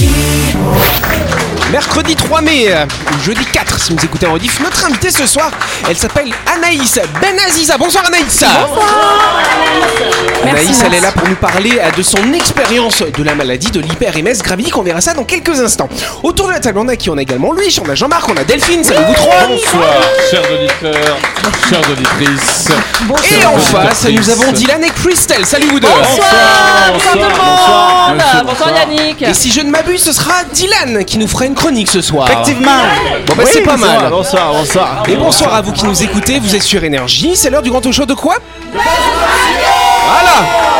She. Mercredi 3 mai, euh, ou jeudi 4 si vous écoutez en rediff, notre invitée ce soir, elle s'appelle Anaïs Benaziza. Bonsoir Anaïs Anaïs, elle est là pour nous parler euh, de son expérience de la maladie de l'hyper-MS gravidique. On verra ça dans quelques instants. Autour de la table, on a qui? On a également Louis, on a Jean-Marc, on a Delphine, salut vous trois Bonsoir, chers auditeurs, chères auditrices. Et en face, nous avons Dylan et Christelle. Salut vous deux Bonsoir, bonsoir, tout le bonsoir, monde monsieur, Bonsoir bonsoir. Yannick Et si je ne m'abuse, ce sera Dylan qui nous fera une chronique ce soir. Effectivement. Bon bah c'est pas mal. Bonsoir, bonsoir. Et bonsoir à vous qui nous écoutez, vous êtes sur Énergie, c'est l'heure du grand talk show de quoi? Voilà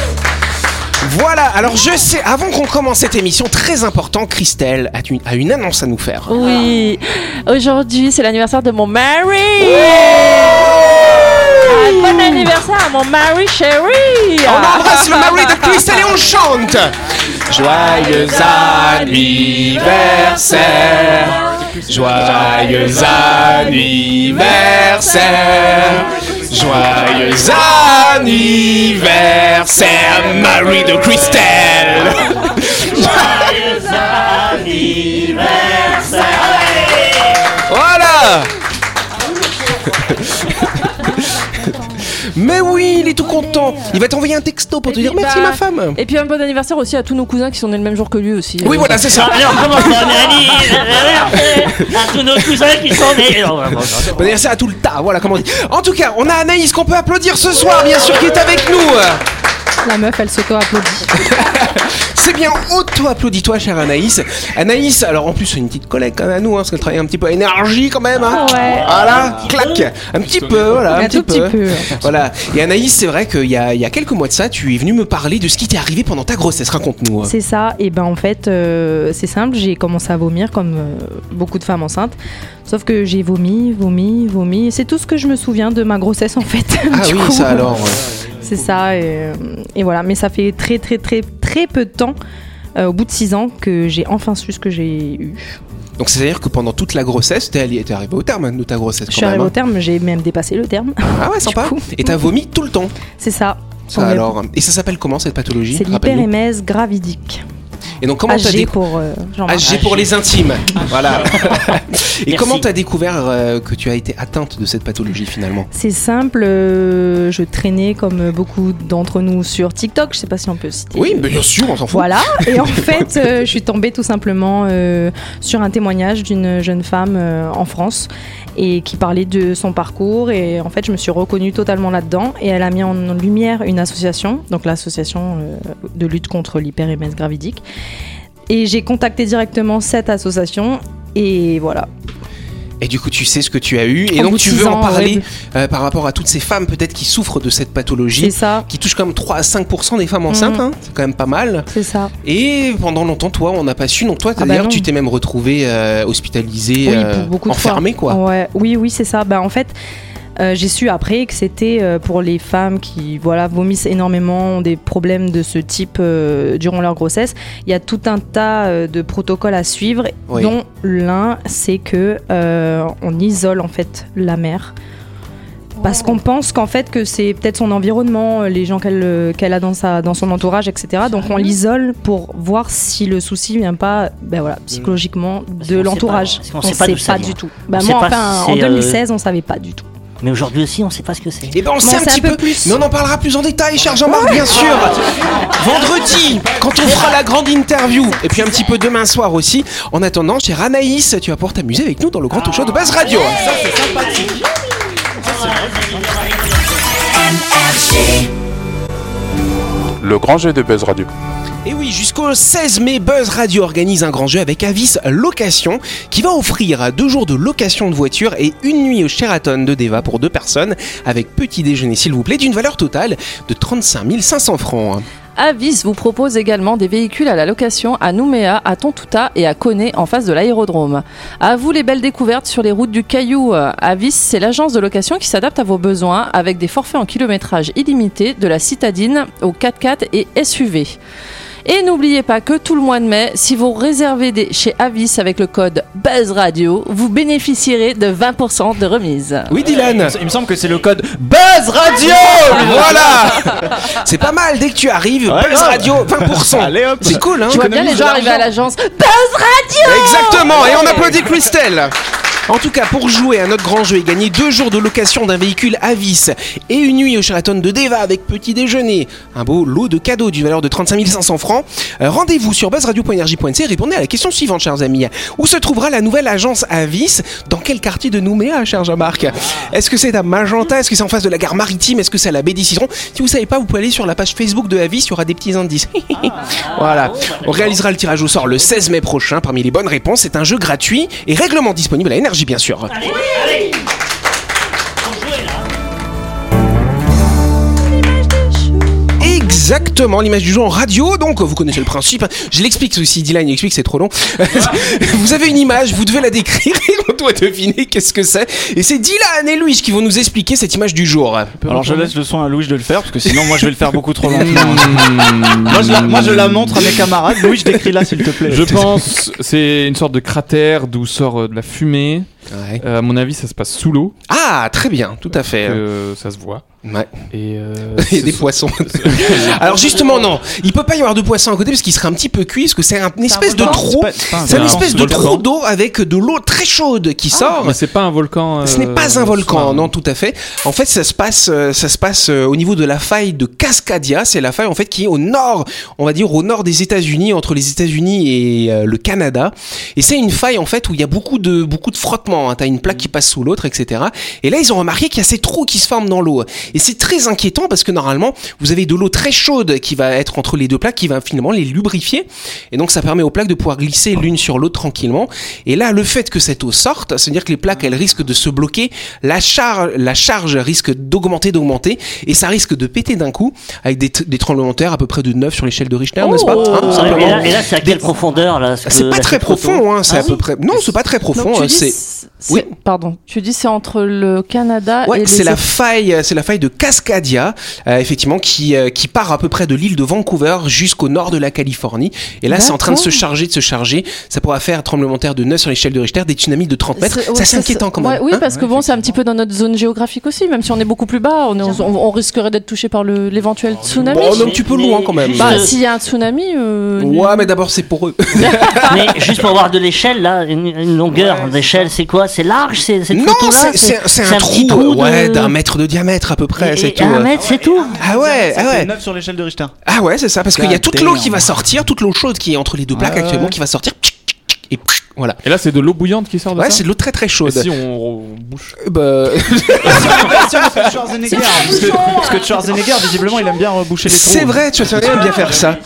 voilà, alors je sais, avant qu'on commence cette émission très important, Christelle a une, a une annonce à nous faire. Oui, aujourd'hui c'est l'anniversaire de mon mari. Ah, Bon anniversaire à mon mari chéri. On embrasse le mari de Christelle et on chante. Joyeux anniversaire. Joyeux anniversaire Joyeux anniversaire Marie de Christelle Mais oui, il est tout content. Il va t'envoyer un texto pour te dire merci bah, ma femme. Et puis un bon anniversaire aussi à tous nos cousins qui sont nés le même jour que lui aussi. Oui, voilà, c'est ça. Alors, comment ça, Mélanie À tous nos cousins qui sont nés. Bon anniversaire à tout le tas, voilà comment on dit. En tout cas, on a Anaïs qu'on peut applaudir ce soir, bien sûr, qui est avec nous. La meuf elle s'auto-applaudit. C'est bien, auto-applaudis-toi, chère Anaïs. Anaïs, alors en plus, c'est une petite collègue quand même à nous, hein, parce qu'elle travaille un petit peu à énergie quand même. Hein. Ouais. Voilà, clac. Un petit peu, voilà. Un, Un tout petit peu. Voilà. Et Anaïs, c'est vrai qu'il y a, il y a quelques mois de ça, tu es venue me parler de ce qui t'est arrivé pendant ta grossesse. Raconte-nous. C'est ça, et ben en fait euh, c'est simple, j'ai commencé à vomir comme euh, beaucoup de femmes enceintes, sauf que j'ai vomi, vomi, vomi, c'est tout ce que je me souviens de ma grossesse en fait. Ah Du oui, coup, ça alors. ouais. C'est ça, et, euh, et voilà, mais ça fait très très très très peu de temps, euh, au bout de 6 ans, que j'ai enfin su ce que j'ai eu. Donc c'est-à-dire que pendant toute la grossesse, t'es arrivé au terme hein, de ta grossesse Je suis arrivée au hein. terme, j'ai même dépassé le terme. Ah ouais, sympa. Et t'as vomi tout le temps. C'est ça. Alors. Et ça s'appelle comment cette pathologie? C'est l'hyperémèse gravidique. Et donc comment t'as pour euh. AG pour les intimes. voilà. Et Merci. comment t'as découvert euh, que tu as été atteinte de cette pathologie finalement? C'est simple, euh, je traînais comme beaucoup d'entre nous sur TikTok, je sais pas si on peut citer. Oui, mais bien sûr, on s'en fout. Voilà, et en fait, euh, je suis tombée tout simplement sur un témoignage d'une jeune femme en France et qui parlait de son parcours et en fait, je me suis reconnue totalement là-dedans et elle a mis en lumière une association, donc l'association de lutte contre l'hyperémèse gravidique. Et j'ai contacté directement cette association et voilà. Et du coup, tu sais ce que tu as eu. Et donc, tu veux en parler ouais. euh, par rapport à toutes ces femmes peut-être qui souffrent de cette C'est pathologie, ça, qui touche quand même 3 à 5% des femmes enceintes. Mhm. hein. C'est quand même pas mal. c'est ça. Et pendant longtemps, toi, on n'a pas su. Donc, toi, Ah bah d'ailleurs, tu t'es même retrouvé euh, hospitalisé, Oui, euh, pour beaucoup de enfermé, fois. quoi. Ouais, oui, oui, c'est ça. Bah, en fait, euh, j'ai su après que c'était euh, pour les femmes qui voilà, vomissent énormément, ont des problèmes de ce type euh, durant leur grossesse. Il y a tout un tas euh, de protocoles à suivre, Oui. dont l'un, c'est que euh, on isole en fait la mère. Parce qu'on pense qu'en fait que c'est peut-être son environnement, les gens qu'elle qu'elle a dans, sa, dans son entourage, etc. Donc on l'isole pour voir si le souci vient pas ben voilà, psychologiquement de sait l'entourage. pas, parce qu'on sait pas ça vient. du tout. Bah On moi, sait pas enfin, en c'est, euh, 2016, on savait pas du tout. Mais aujourd'hui aussi, on sait pas ce que c'est. Et ben on sait un petit un peu peu, plus. mais on en parlera plus en détail, cher Jean-Marc, bien sûr. Vendredi, quand on fera la grande interview, et puis un petit peu demain soir aussi. En attendant, cher Anaïs, tu vas pouvoir t'amuser avec nous dans le grand talk show de Buzz Radio. Le grand jeu de Buzz Radio. Et oui, jusqu'au 16 mai, Buzz Radio organise un grand jeu avec Avis Location qui va offrir deux jours de location de voiture et une nuit au Sheraton de Deva pour deux personnes avec petit déjeuner s'il vous plaît d'une valeur totale de 35 500 francs. Avis vous propose également des véhicules à la location à Nouméa, à Tontouta et à Coné en face de l'aérodrome. À vous les belles découvertes sur les routes du Caillou. Avis, c'est l'agence de location qui s'adapte à vos besoins avec des forfaits en kilométrage illimité de la citadine au 4x4 et SUV. Et n'oubliez pas que tout le mois de mai, si vous réservez des chez Avis avec le code Buzz Radio, vous bénéficierez de 20% de remise. Oui, Dylan. Il me semble que c'est le code Buzz Radio. Voilà. C'est pas mal, dès que tu arrives, Ouais, Buzz. Radio, 20%. Allez, hop. C'est cool, hein. Tu vois bien les gens arriver à l'agence Buzz Radio. Exactement, et on applaudit Christelle en tout cas, pour jouer à notre grand jeu et gagner deux jours de location d'un véhicule Avis et une nuit au Sheraton de Deva avec petit déjeuner, un beau lot de cadeaux d'une valeur de 35 500 francs, euh, rendez-vous sur buzzradio.energie.nc et répondez à la question suivante, chers amis. Où se trouvera la nouvelle agence Avis? Dans quel quartier de Nouméa, cher Jean-Marc? Est-ce que c'est à Magenta? Est-ce que c'est en face de la gare maritime? Est-ce que c'est à la baie des Citrons? Si vous savez pas, vous pouvez aller sur la page Facebook de Avis, il y aura des petits indices. voilà. On réalisera le tirage au sort le 16 mai prochain parmi les bonnes réponses. C'est un jeu gratuit et règlement disponible à bien sûr. Exactement, l'image du jeu en radio, donc vous connaissez le principe. Je l'explique aussi, Dylan il explique, c'est trop long. vous avez une image, vous devez la décrire et on doit deviner qu'est-ce que c'est. Et c'est Dylan et Louis qui vont nous expliquer cette image du jour. Alors je laisse le soin à Louis de le faire parce que sinon moi je vais le faire beaucoup trop longtemps. moi, je la, moi je la montre à mes camarades. Louis, je décris là s'il te plaît. Je pense c'est une sorte de cratère d'où sort euh, de la fumée. Ouais. Euh, à mon avis, ça se passe sous l'eau. Ah, très bien, tout à fait. que ça se voit. Ouais. Et euh, Il y a des poissons. Alors justement, non, il peut pas y avoir de poissons à côté parce qu'il serait un petit peu cuit, parce que c'est un- une espèce de trou. C'est une espèce de trou d'eau avec de l'eau très chaude qui sort. Mais c'est pas un volcan. Ce n'est euh, pas un volcan, non, tout à fait. En fait, ça se passe, euh, ça se passe euh, au niveau de la faille de Cascadia. C'est la faille en fait qui est au nord, on va dire au nord des États-Unis, entre les États-Unis et euh, le Canada. Et c'est une faille en fait où il y a beaucoup de beaucoup de frottements. Hein. T'as une plaque qui passe sous l'autre, etc. Et là, ils ont remarqué qu'il y a ces trous qui se forment dans l'eau. Et c'est très inquiétant parce que normalement, vous avez de l'eau très chaude qui va être entre les deux plaques, qui va finalement les lubrifier. Et donc, ça permet aux plaques de pouvoir glisser l'une sur l'autre tranquillement. Et là, le fait que cette eau sorte, c'est-à-dire que les plaques, elles risquent de se bloquer, la charge, la charge risque d'augmenter, d'augmenter, et ça risque de péter d'un coup, avec des, des tremblements de terre à peu près de 9 sur l'échelle de Richter, n'est-ce pas Oh. Hein, Et là, c'est à quelle profondeur là C'est que pas très profond, hein, c'est Ah à peu près. Non, c'est pas très profond. Hein, c'est. Oui. Pardon. Tu dis c'est entre le Canada Ouais, et c'est la faille, c'est la faille de Cascadia, euh, effectivement, qui euh, qui part à peu près de l'île de Vancouver jusqu'au nord de la Californie. Et là, c'est en train de se charger, de se charger. Ça pourra faire un tremblement de terre de 9 sur l'échelle de Richter, des tsunamis de 30 mètres. Ouais, Ça, c'est inquiétant quand même. Ouais, oui, hein. parce que bon, c'est un petit peu dans notre zone géographique aussi. Même si on est beaucoup plus bas, on, est- on, on risquerait d'être touché par l'éventuel tsunami. Bon, on est un petit peu Mais- loin quand même. Bah, Euh, s'il y a un tsunami. euh, Ouais, mais d'abord, c'est pour eux. Mais juste pour voir de l'échelle là, une, une longueur d'échelle, c'est quoi C'est large C'est cette non, photo-là c'est- c'est c'est un, trou, de- ouais, d'un mètre de diamètre à peu près, c'est tout. Un euh. mètre, c'est tout. Ah ouais, ah ouais. 9 sur l'échelle de Richter. Ah ouais, c'est ça, parce qu'il y a toute l'eau qui va sortir, toute l'eau chaude qui est entre les deux plaques Ah ouais. actuellement, qui va sortir. Et voilà. Et là, c'est de l'eau bouillante qui sort de Ouais, ça. c'est de l'eau très très Et chaude. si on, on bouche. Euh, Bah, on Schwarzenegger, parce que, parce que Schwarzenegger, visiblement, il aime bien reboucher les trous. c'est vrai, tu vas bien faire ça.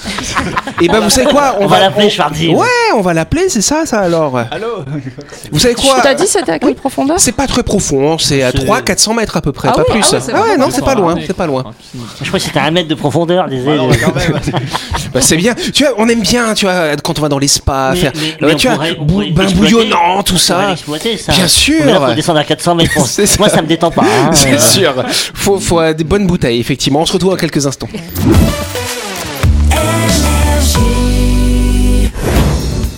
Et ben vous savez quoi On va l'appeler Schwarzy. Ouais, on va l'appeler, c'est ça, ça alors. Allô Vous savez quoi T'as dit c'était à quelle profondeur C'est pas très profond, hein, c'est à C'est- 300-400 mètres à peu près, Ah pas oui, plus. ah oui, Ah ouais, non, c'est pas loin, c'est pas loin. Je crois que c'était un mètre de profondeur. Alors, quand même. Bah, c'est bien. Tu vois, on aime bien, tu vois, quand on va dans les spas, Mais- faire, mais- ouais, mais on tu vois, on bou- bain bouillonnant, tout ça. ça. Bien sûr. Mais là, faut descendre à 400 mètres. pour- C'est ça. Moi, ça me détend pas. hein. C'est sûr. Faut, faut des bonnes bouteilles, effectivement. On se retrouve dans quelques instants.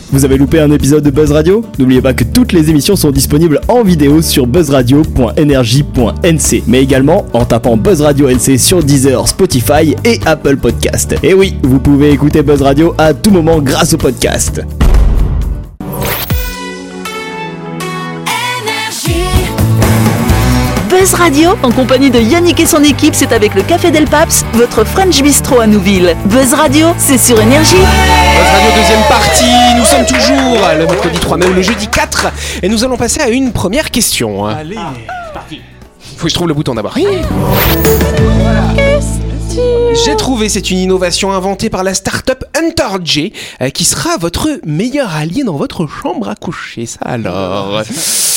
Vous avez loupé un épisode de Buzz Radio? N'oubliez pas que toutes les émissions sont disponibles en vidéo sur buzzradio.energie.nc, mais également en tapant Buzz Radio NC sur Deezer, Spotify et Apple Podcast. Et oui, vous pouvez écouter Buzz Radio à tout moment grâce au podcast. Buzz Radio, en compagnie de Yannick et son équipe, c'est avec le Café Del Paps, votre French Bistro à Nouville. Buzz Radio, c'est sur Énergie. Buzz Radio deuxième partie, nous sommes toujours le mercredi 3 mai ou le jeudi 4 et nous allons passer à une première question. Allez. Faut que je trouve le bouton d'abord. J'ai trouvé, c'est une innovation inventée par la start-up Hunter J euh, qui sera votre meilleur allié dans votre chambre à coucher. Ça alors.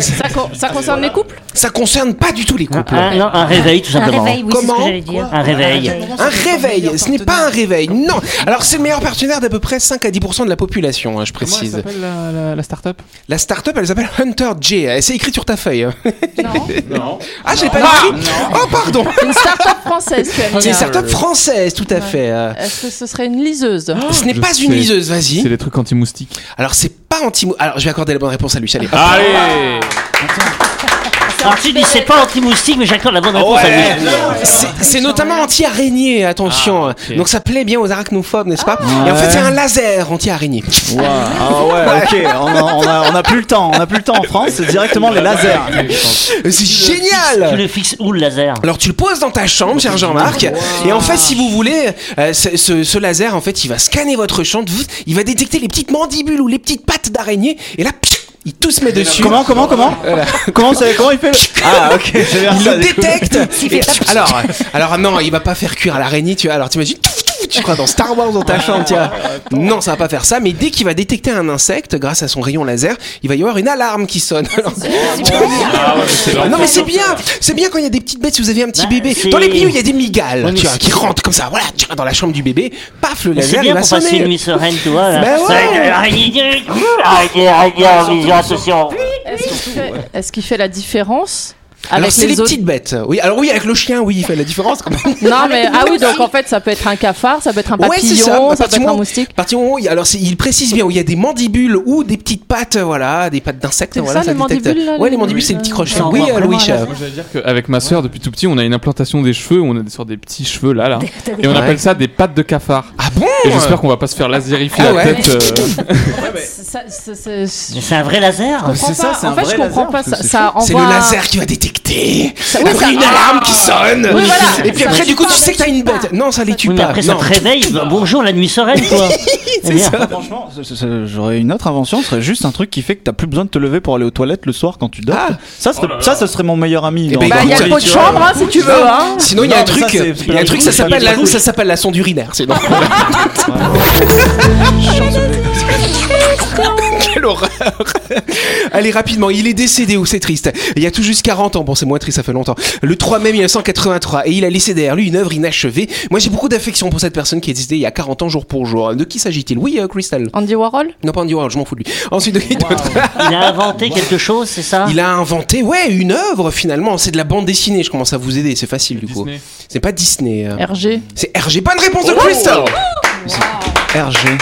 Ça, co- ça concerne les couples? Ça concerne pas du tout les couples. Un, non, un réveil, tout Un simplement. réveil, oui, c'est ce Comment que j'allais dire. Un réveil. Un réveil, ce n'est pas un réveil, non. Alors c'est le meilleur partenaire d'à peu près 5 à 10% de la population, hein, je Comment elle précise. s'appelle la, la, la start-up? La start-up, elle s'appelle Hunter J. C'est écrit sur ta feuille. Non. Non. Ah, j'ai pas écrit. Oh, pardon. Une start-up française, tu as C'est une start-up française, tout à fait. euh. Est-ce que ce serait une liseuse Ce n'est pas sais. une liseuse, C'est vas-y. les trucs anti-moustiques. Alors c'est pas Alors je vais accorder la bonne réponse à lui, allez. Allez tu dis c'est pas anti-moustique, mais j'accorde la bonne réponse à lui. C'est- notamment anti-araignée, attention. Ah. Donc ça plaît bien aux arachnophones, n'est-ce pas Et en fait, c'est un laser anti-araignée. Ah ouais, ok. On a, on, a, on a plus le temps. On a plus le temps en France. C'est directement les lasers. C'est Tu génial le fixes où le laser? Alors tu le poses dans ta chambre, cher Jean-Marc, et en fait, si vous voulez, euh, ce, laser, en fait, il va scanner votre chambre, il va détecter les petites mandibules ou les petites pattes d'araignée, et là, il tout se met dessus. Comment, comment, comment Comment, ça- comment il fait le- Ah, ok. Il ça. le détecte. Et- alors, alors non, il va pas faire cuire à l'araignée, tu vois. Alors t'imagines, tu crois dans Star Wars dans ta chambre, tu vois. Non, ça va pas faire ça. Mais dès qu'il va détecter un insecte, grâce à son rayon laser, il va y avoir une alarme qui sonne. Alors, Ah Ah non mais c'est bien, c'est bien quand il y a des petites bêtes. Si vous avez un petit Bah, bébé, dans les où il y a des migales, tu vois, qui rentrent comme ça, voilà, tu vois, dans la chambre du bébé, paf, le C'est laser il bien va pour passer une sonner. nuit sereine, tu vois. Là. Bah ouais. Vision, qu'il fait, est-ce qu'il fait la différence Alors c'est les les autres petites bêtes. Oui, alors oui, avec le chien, oui, il fait la différence quand même. Non mais ah oui donc en fait ça peut être un cafard, ça peut être un Ouais, c'est papillon, ça. À ça, peut être un moustique. Partir alors il précise bien où il y a des mandibules ou des petites pattes, euh, voilà, des pattes d'insectes. C'est Voilà, ça, les détecte. mandibules, là, Ouais, les- les mandibules, c'est les petits crochets. Ça Oui, envoie euh, Louis. euh, j'allais dire qu'avec ma soeur, depuis tout petit, on a une implantation des cheveux, on a des sortes des petits cheveux là, là. Et on Ouais. appelle ça des pattes de cafard. Ah bon? Et j'espère qu'on va pas se faire laserifier la ouais. tête. euh, c'est- un vrai laser. c'est ça, c'est En un fait, vrai je comprends laser, c'est ça C'est envoie le laser qui va détecter. Ça- oui, Après ça- une alarme qui sonne. Oui, voilà. Et puis Ça après, du coup, pas, tu sais que t'as une bête. Non, ça les tue Oui, mais pas. après ça Non. te réveille. bah, Bonjour, la nuit sereine, quoi. C'est ça. Franchement, ce- ce- ce- j'aurais une autre invention. Ce serait juste un truc qui fait que t'as plus besoin de te lever pour aller aux toilettes le soir quand tu dors. Ah. Ça, serait, ça, ça serait mon meilleur ami. Eh dans- ben, Bah, il y a le pot de chambre hein, si tu veux. Hein. Sinon, il y a Non, un mais truc, ça, c'est- il y a un truc, ça pas s'appelle la ça s'appelle la sonde urinaire. C'est donc. Quelle horreur Allez, rapidement, il est décédé, ou c'est triste. Il y a tout juste 40 ans, bon, c'est moins triste, ça fait longtemps. Le 3 mai 1983, et il a laissé derrière lui une œuvre inachevée. Moi, j'ai beaucoup d'affection pour cette personne qui est décédée il y a 40 ans, jour pour jour. De qui s'agit-il? Oui, euh, Crystal. Andy Warhol? Non, pas Andy Warhol, je m'en fous de lui. Ensuite, de qui d'autre Il a inventé quelque chose, c'est ça? Il a inventé, ouais, une œuvre finalement. C'est de la bande dessinée. Je commence à vous aider, c'est facile du coup. Disney. C'est pas Disney. euh. RG. C'est RG. Bonne réponse de Crystal. RG.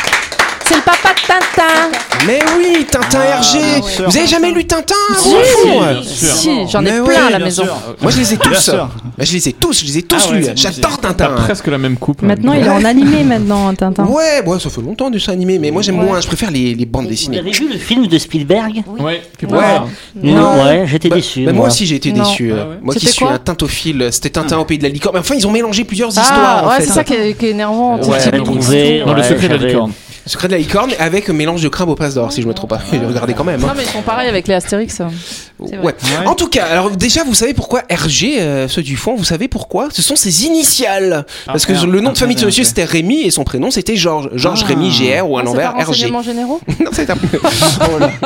C'est le papa de Tintin. Mais oui, Tintin RG. sûr. Vous avez jamais lu Tintin Si, vous, euh si, j'en ai Mais plein ouais, à la maison. sûr. Moi, je les ai tous. Bah, je les ai tous. Je les ai tous Ah lus. J'adore Tintin. presque la même coupe. Maintenant, il est en animé maintenant, Tintin. Ouais, ouais, ça fait longtemps dessin animé, mais moi j'aime moins. Je préfère les, les bandes Vous dessinées. avez vu le film de Spielberg est Ouais. ouais, j'étais Bah, déçu. bah, moi aussi j'ai été déçu. euh, Ah. Moi qui suis un tintophile, c'était Tintin au pays de la licorne. Mais enfin, ils ont mélangé plusieurs Ah, histoires. ouais, c'est ça qui est, énervant. Dans le secret de la licorne. Secret de la licorne avec mélange de crabe au passe d'or, si je me trompe pas. Regardez quand même. hein. Non, mais ils sont pareils avec les Astérix. Ouais. Ouais. En tout cas, alors déjà, vous savez pourquoi RG, euh, ceux du fond, vous savez pourquoi? Ce sont ses initiales. Parce que Ah, le nom de ah, famille de ce ah, monsieur c'était Rémi et son prénom c'était Georges. Georges Ah. Rémi GR ou à Ah, c'est l'envers RG. généraux non, c'est un voilà.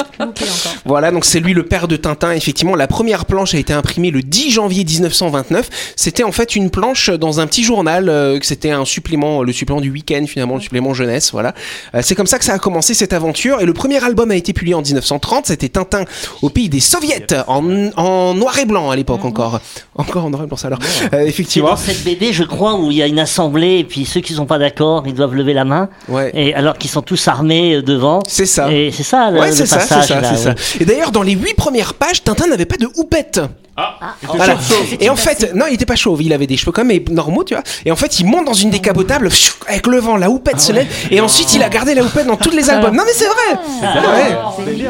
Voilà, donc c'est lui le père de Tintin. Effectivement, la première planche a été imprimée le 10 janvier 1929. C'était en fait une planche dans un petit journal, euh, que c'était un supplément, le supplément du week-end finalement, le supplément jeunesse. Voilà. Euh, c'est comme ça que ça a commencé cette aventure. Et le premier album a été publié en 1930. C'était Tintin au pays des soviets, en, en noir et blanc à l'époque encore. Encore en noir et blanc, ça alors. Euh, effectivement. dans cette BD, je crois, où il y a une assemblée, et puis ceux qui sont pas d'accord, ils doivent lever la main, Ouais. et alors qu'ils sont tous armés euh, devant. C'est ça. Et c'est ça, le, Ouais, le c'est ça, ça, ça. Et d'ailleurs, dans les huit premières pages, Tintin n'avait pas de houppette. Ah, Voilà. Et en fait, non, il était pas chauve, il avait des cheveux comme mais normaux, tu vois. Et en fait, il monte dans une décapotable pfiou, avec le vent, la houppette se lève, et ensuite il a gardé la houppette dans tous les albums. Non mais c'est vrai. Ouais.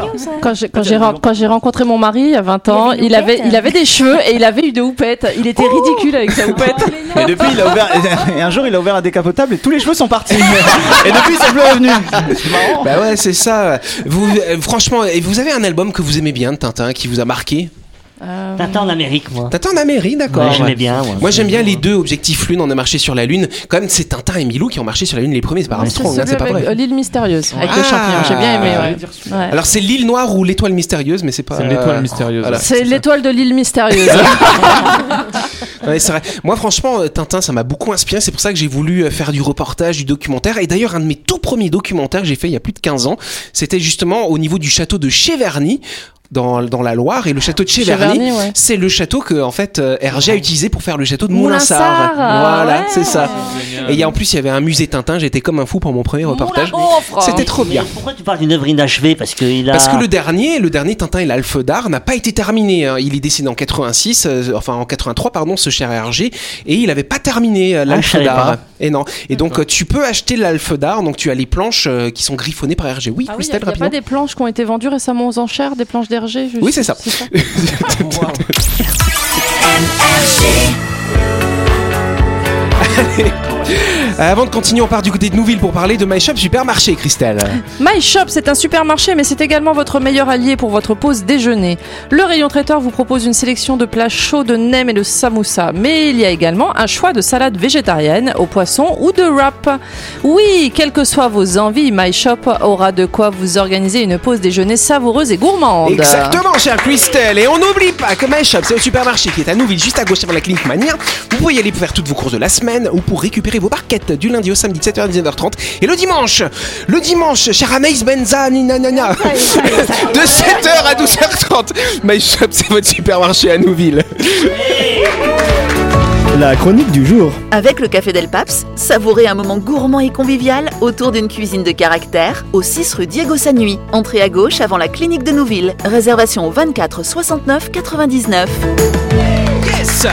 Quand j'ai rencontré mon mari il y a 20 ans, Il avait une il avait, houppette. il avait des cheveux et il avait eu des houpettes. Il était ridicule avec sa houppette. Et depuis, il a ouvert. Et un jour, il a ouvert la décapotable et tous les cheveux sont partis. Et depuis, c'est plus revenu. C'est marrant. Bah ouais, c'est ça. Vous, euh, franchement, et vous avez un album que vous aimez bien de Tintin, qui vous a marqué? Euh, Tintin en Amérique, moi. Tintin en Amérique, d'accord. Ouais, J'aimais bien. moi. Moi j'aime bien les deux objectifs lune, on a marché sur la lune. Quand même c'est Tintin et Milou qui ont marché sur la lune les premiers, c'est pas Armstrong, hein, c'est pas vrai. euh, l'île mystérieuse, avec le Ah. champignon. J'ai bien aimé. Ouais. Ouais. Alors c'est l'île noire ou l'étoile mystérieuse, mais c'est pas. C'est l'étoile mystérieuse. voilà. C'est l'étoile de l'île mystérieuse. Ouais, c'est vrai. Moi, franchement, euh, Tintin, ça m'a beaucoup inspiré. C'est pour ça que j'ai voulu euh, faire du reportage, du documentaire. Et d'ailleurs, un de mes tout premiers documentaires que j'ai fait il y a plus de 15 ans, c'était justement au niveau du château de Cheverny. Dans, dans la Loire et le château de Cheverny, ouais. c'est le château que en fait euh, Hergé a utilisé pour faire le château de Moulinsart. Voilà, ouais. c'est ça. Et il y a, en plus il y avait un musée Tintin. J'étais comme un fou pour mon premier reportage. C'était trop Mais bien. Pourquoi tu parles d'une œuvre inachevée? Parce qu'il a. Parce que le dernier, le dernier Tintin et l'Alphe d'Art n'a pas été terminé. hein. Il est décédé en 86, euh, enfin en 83 pardon, ce cher Hergé, et il avait pas terminé euh, Ah, l'Alphe savais d'Art. Et non. Et donc euh, tu peux acheter l'Alphe d'Art, donc tu as les planches euh, qui sont griffonnées par Hergé. Oui, Ah oui, il Christelle, n'y a, rapidement. pas des planches qui ont été vendues récemment aux enchères, des planches Oui, c'est ça. Avant de continuer, on part du côté de Nouville pour parler de My Shop Supermarché, Christelle. My Shop, c'est un supermarché, mais c'est également votre meilleur allié pour votre pause déjeuner. Le rayon traiteur vous propose une sélection de plats chauds de nem et de samoussa, mais il y a également un choix de salade végétarienne au poisson ou de wrap. Oui, quelles que soient vos envies, My Shop aura de quoi vous organiser une pause déjeuner savoureuse et gourmande. Exactement, chère Christelle. Et on n'oublie pas que My Shop, c'est le supermarché qui est à Nouville, juste à gauche avant la clinique Mania. Vous pouvez y aller pour faire toutes vos courses de la semaine ou pour récupérer vos barquettes du lundi au samedi de 7h à 19h30. Et le dimanche, le dimanche, chère Anaïs Benza, nanana, de 7h à 12h30. My Shop, c'est votre supermarché à Nouville. La chronique du jour. Avec le Café Del Paps, savourez un moment gourmand et convivial autour d'une cuisine de caractère au 6 rue Diego Sanui. Entrée à gauche avant la clinique de Nouville. Réservation au 24 69 99. Yes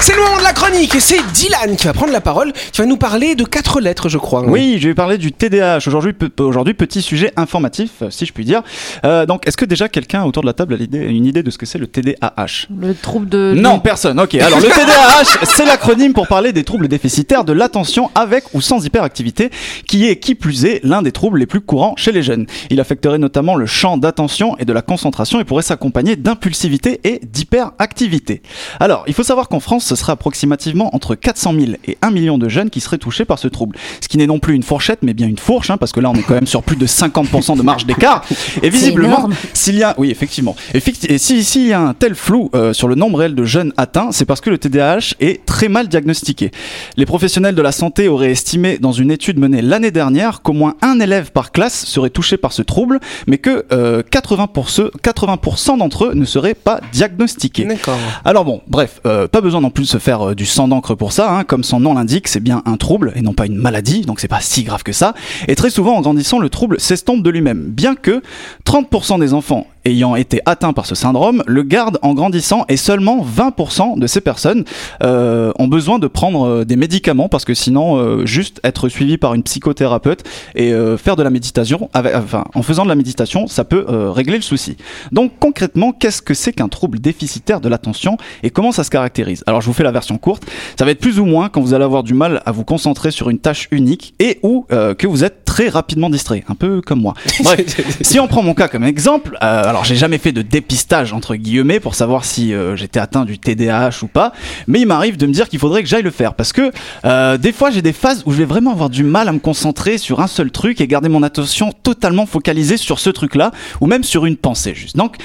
c'est le moment de la chronique et c'est Dylan qui va prendre la parole. Tu vas nous parler de quatre lettres, je crois. Oui, je vais parler du TDAH. Aujourd'hui, pe- aujourd'hui petit sujet informatif, euh, si je puis dire. Euh, donc, est-ce que déjà quelqu'un autour de la table a une idée de ce que c'est le TDAH Le trouble de. Non, personne. Ok. Alors le TDAH, c'est l'acronyme pour parler des troubles déficitaires de l'attention avec ou sans hyperactivité, qui est qui plus est l'un des troubles les plus courants chez les jeunes. Il affecterait notamment le champ d'attention et de la concentration et pourrait s'accompagner d'impulsivité et d'hyperactivité. Alors, il faut savoir qu'en France, ce serait approximativement entre 400 000 et 1 million de jeunes qui seraient touchés par ce trouble. Ce qui n'est non plus une fourchette, mais bien une fourche, hein, parce que là, on est quand même sur plus de 50% de marge d'écart. Et visiblement, s'il y a, oui, effectivement. Effecti- Et si- s'il y a un tel flou euh, sur le nombre réel de jeunes atteints, c'est parce que le TDAH est très mal diagnostiqué. Les professionnels de la santé auraient estimé dans une étude menée l'année dernière qu'au moins un élève par classe serait touché par ce trouble, mais que euh, 80%, 80% d'entre eux ne seraient pas diagnostiqués. D'accord. Alors bon, bref, euh, pas besoin non plus se faire euh, du sang d'encre pour ça, hein. comme son nom l'indique, c'est bien un trouble et non pas une maladie, donc c'est pas si grave que ça. Et très souvent, en grandissant, le trouble s'estompe de lui-même, bien que 30% des enfants ayant été atteints par ce syndrome le gardent en grandissant et seulement 20% de ces personnes euh, ont besoin de prendre euh, des médicaments parce que sinon, euh, juste être suivi par une psychothérapeute et euh, faire de la méditation, avec, enfin, en faisant de la méditation, ça peut euh, régler le souci. Donc concrètement, qu'est-ce que c'est qu'un trouble déficitaire de l'attention et comment ça se caractérise? Alors je vous fais la version courte. Ça va être plus ou moins quand vous allez avoir du mal à vous concentrer sur une tâche unique et ou euh, que vous êtes très rapidement distrait, un peu comme moi. Bref, si on prend mon cas comme exemple, euh, alors j'ai jamais fait de dépistage entre guillemets pour savoir si euh, j'étais atteint du TDAH ou pas, mais il m'arrive de me dire qu'il faudrait que j'aille le faire parce que euh, des fois j'ai des phases où je vais vraiment avoir du mal à me concentrer sur un seul truc et garder mon attention totalement focalisée sur ce truc-là ou même sur une pensée juste. Donc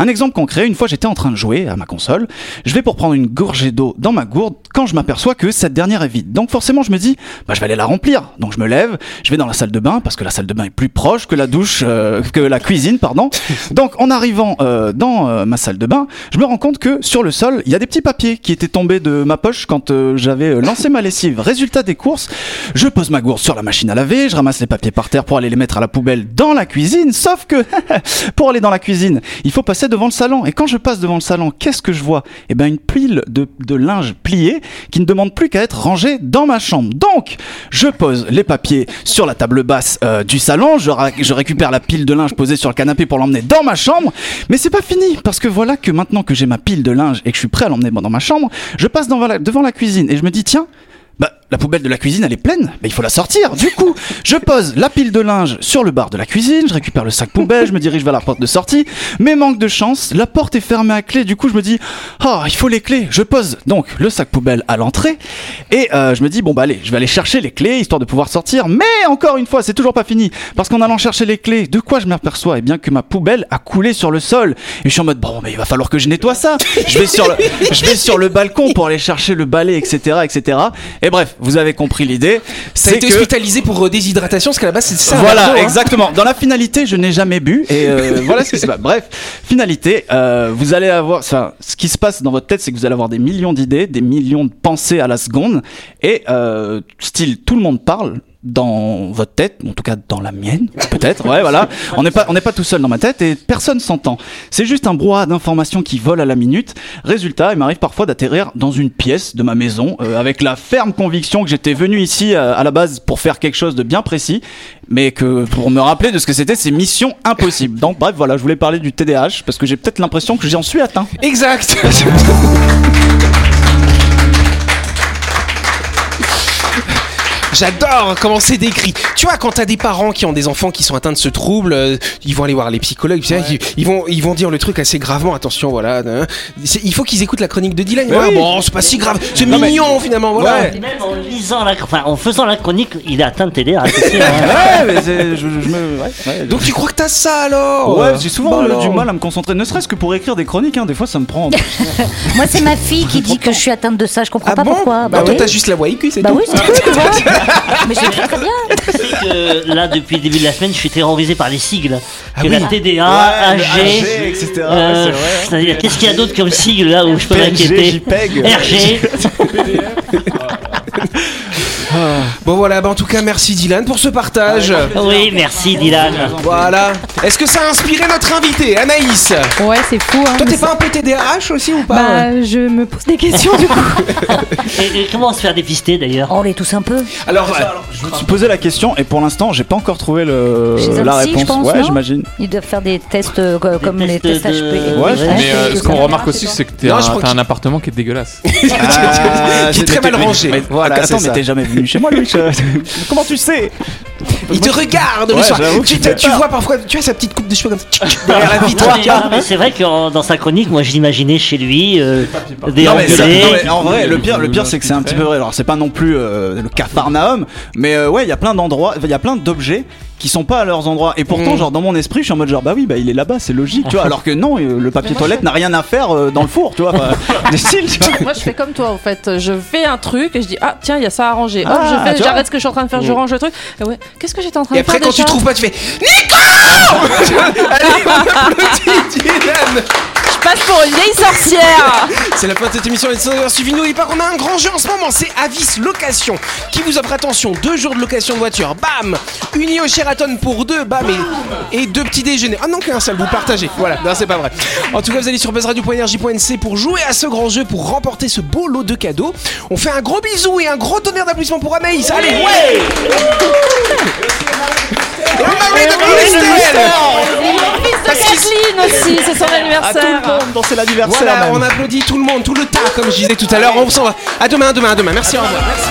un exemple concret, une fois j'étais en train de jouer à ma console, je vais pour prendre une gorgée d'eau dans ma gourde quand je m'aperçois que cette dernière est vide. Donc forcément je me dis, bah, je vais aller la remplir. Donc je me lève, je vais dans la salle de bain parce que la salle de bain est plus proche que la douche, euh, que la cuisine, pardon. Donc en arrivant euh, dans euh, ma salle de bain, je me rends compte que sur le sol, il y a des petits papiers qui étaient tombés de ma poche quand euh, j'avais lancé ma lessive. Résultat des courses, je pose ma gourde sur la machine à laver, je ramasse les papiers par terre pour aller les mettre à la poubelle dans la cuisine. Sauf que pour aller dans la cuisine, il faut passer devant le salon. Et quand je passe devant le salon, qu'est-ce que je vois? Eh ben une pile de, linge plié qui ne demande plus qu'à être rangé dans ma chambre. Donc, je pose les papiers sur la table basse du salon, je récupère la pile de linge posée sur le canapé pour l'emmener dans ma chambre. Mais c'est pas fini parce que voilà que maintenant que j'ai ma pile de linge et que je suis prêt à l'emmener dans ma chambre, je passe devant la, devant la cuisine et je me dis tiens. Bah, la poubelle de la cuisine elle est pleine, bah, il faut la sortir. Du coup, je pose la pile de linge sur le bar de la cuisine, je récupère le sac poubelle, je me dirige vers la porte de sortie, mais manque de chance, la porte est fermée à clé. Du coup, je me dis, ah, il faut les clés. Je pose donc le sac poubelle à l'entrée et euh, je me dis, bon bah allez, je vais aller chercher les clés histoire de pouvoir sortir. Mais encore une fois, c'est toujours pas fini parce qu'en allant chercher les clés, de quoi je m'aperçois? Eh bien que ma poubelle a coulé sur le sol. Et je suis en mode, bon, mais il va falloir que je nettoie ça. Je vais sur le, je vais sur le balcon pour aller chercher le balai, etc., etc. Et bref, vous avez compris l'idée. Ça a C'est été que hospitalisé pour euh, déshydratation, parce qu'à la base, c'est ça. voilà, Bordeaux, hein. exactement. Dans la finalité, je n'ai jamais bu et euh, voilà ce qui se passe. Bref, finalité, euh, vous allez avoir, enfin, ce qui se passe dans votre tête, c'est que vous allez avoir des millions d'idées, des millions de pensées à la seconde et euh, style tout le monde parle dans votre tête, en tout cas dans la mienne, peut-être. Ouais, voilà. On n'est pas, on n'est pas tout seul dans ma tête et personne s'entend. C'est juste un brouhaha d'informations qui vole à la minute. Résultat, il m'arrive parfois d'atterrir dans une pièce de ma maison euh, avec la ferme conviction que j'étais venu ici euh, à la base pour faire quelque chose de bien précis, mais que pour me rappeler de ce que c'était, c'est mission impossible. Donc bref, voilà, je voulais parler du TDAH parce que j'ai peut-être l'impression que j'en suis atteint. Exact. J'adore comment c'est décrit. Tu vois, quand t'as des parents qui ont des enfants qui sont atteints de ce trouble, euh, ils vont aller voir les psychologues. ils, ils vont, ils vont dire le truc assez gravement. Attention, voilà. hein. Il faut qu'ils écoutent la chronique de Dylan. Ouais, oui. Bon, c'est pas si grave. C'est Non, mais- mignon finalement. Voilà. Ouais. Et même en lisant la, enfin, en faisant la chronique, il est atteint de sûr, hein. Ouais, mais je, je me. Ouais, ouais. Donc tu crois que t'as ça alors? Ouais, j'ai souvent Bah euh, alors. du mal à me concentrer, ne serait-ce que pour écrire des chroniques, hein, des fois ça me prend. Moi, c'est ma fille qui dit que je suis atteinte de ça. Je comprends Ah pas bon? pourquoi. Bah, toi oui. t'as juste la voix aiguë, c'est Bah tout. oui, c'est tout. Mais je le fais très bien. Tu sais que là, depuis le début de la semaine, je suis terrorisé par les sigles. Ah que oui. la TDA, Ouais, AG, AG, etc. euh, c'est-à-dire, qu'est-ce qu'il y a d'autre comme sigle là où je peux m'inquiéter. RG. Bon voilà, bah en tout cas merci Dylan pour ce partage. Oui, merci Dylan. Voilà. Est-ce que ça a inspiré notre invité, Anaïs Ouais, c'est fou. Hein, Toi t'es pas un peu TDAH aussi ou pas Bah, je me pose des questions du coup. Et, et comment se faire dépister d'ailleurs? On les tous un peu. Alors, Je me suis posé la question et pour l'instant j'ai pas encore trouvé le, Chez un la réponse. pense, ouais, j'imagine. Ils doivent faire des tests euh, co- comme les tests HP. Ouais, je. Mais euh, ce qu'on remarque aussi, c'est que un- t'as qu'il- un appartement qui est dégueulasse. qui est très mal rangé. Mais, Voilà, attends, c'est mais ça. t'es jamais venu chez moi, Louis. je- Comment tu sais? Il te regarde le soir. Tu, vois parfois, tu vois sa petite coupe de cheveux comme ça derrière la vitre. Non, mais, non, mais c'est vrai que dans sa chronique, moi je l'imaginais chez lui, euh, des Non mais, ça- engueulés. non, mais en vrai, le pire, le pire, c'est que c'est un petit peu vrai. Alors, c'est pas non plus euh, le Capharnaüm, mais euh, ouais, il y a plein d'endroits, il y a plein d'objets qui sont pas à leurs endroits. Et pourtant, Mm. genre dans mon esprit, je suis en mode genre bah oui, bah il est là-bas, c'est logique, tu vois. Alors que non, euh, le papier toilette n'a rien à faire euh, dans le four, tu vois. Des styles, tu vois. Moi, je fais comme toi, en fait. Je fais un truc et je dis, ah, tiens, il y a ça à ranger. Hop, Ah, je fais, j'arrête ce que je suis en train de faire, je Mm. range le truc. Et ouais, qu'est-ce que j'étais en train Et de faire après, quand tu trouves pas, tu fais Nico Allez, on applaudit Dylan Je passe pour une vieille sorcière C'est la fin de cette émission. Suivez-nous. Et pas qu'on a un grand jeu en ce moment. C'est Avis Location qui vous offre attention deux jours de location de voiture. Bam Uni au Sheraton pour deux. Bam et, et deux petits déjeuners. Ah non, qu'un seul. Vous partagez. Voilà. Non, c'est pas vrai. En tout cas, vous allez sur buzzradio.energie.nc pour jouer à ce grand jeu, pour remporter ce beau lot de cadeaux. On fait un gros bisou et un gros tonnerre d'applaudissements pour Anaïs. Allez, ouais Et on Marie de C'est Kathleen aussi, c'est son À tout anniversaire le monde, dans c'est l'anniversaire. Voilà, même. on applaudit tout le monde, tout le tas, comme je disais tout à l'heure. On s'en va. À demain, à demain, à demain. Merci, au revoir. Merci.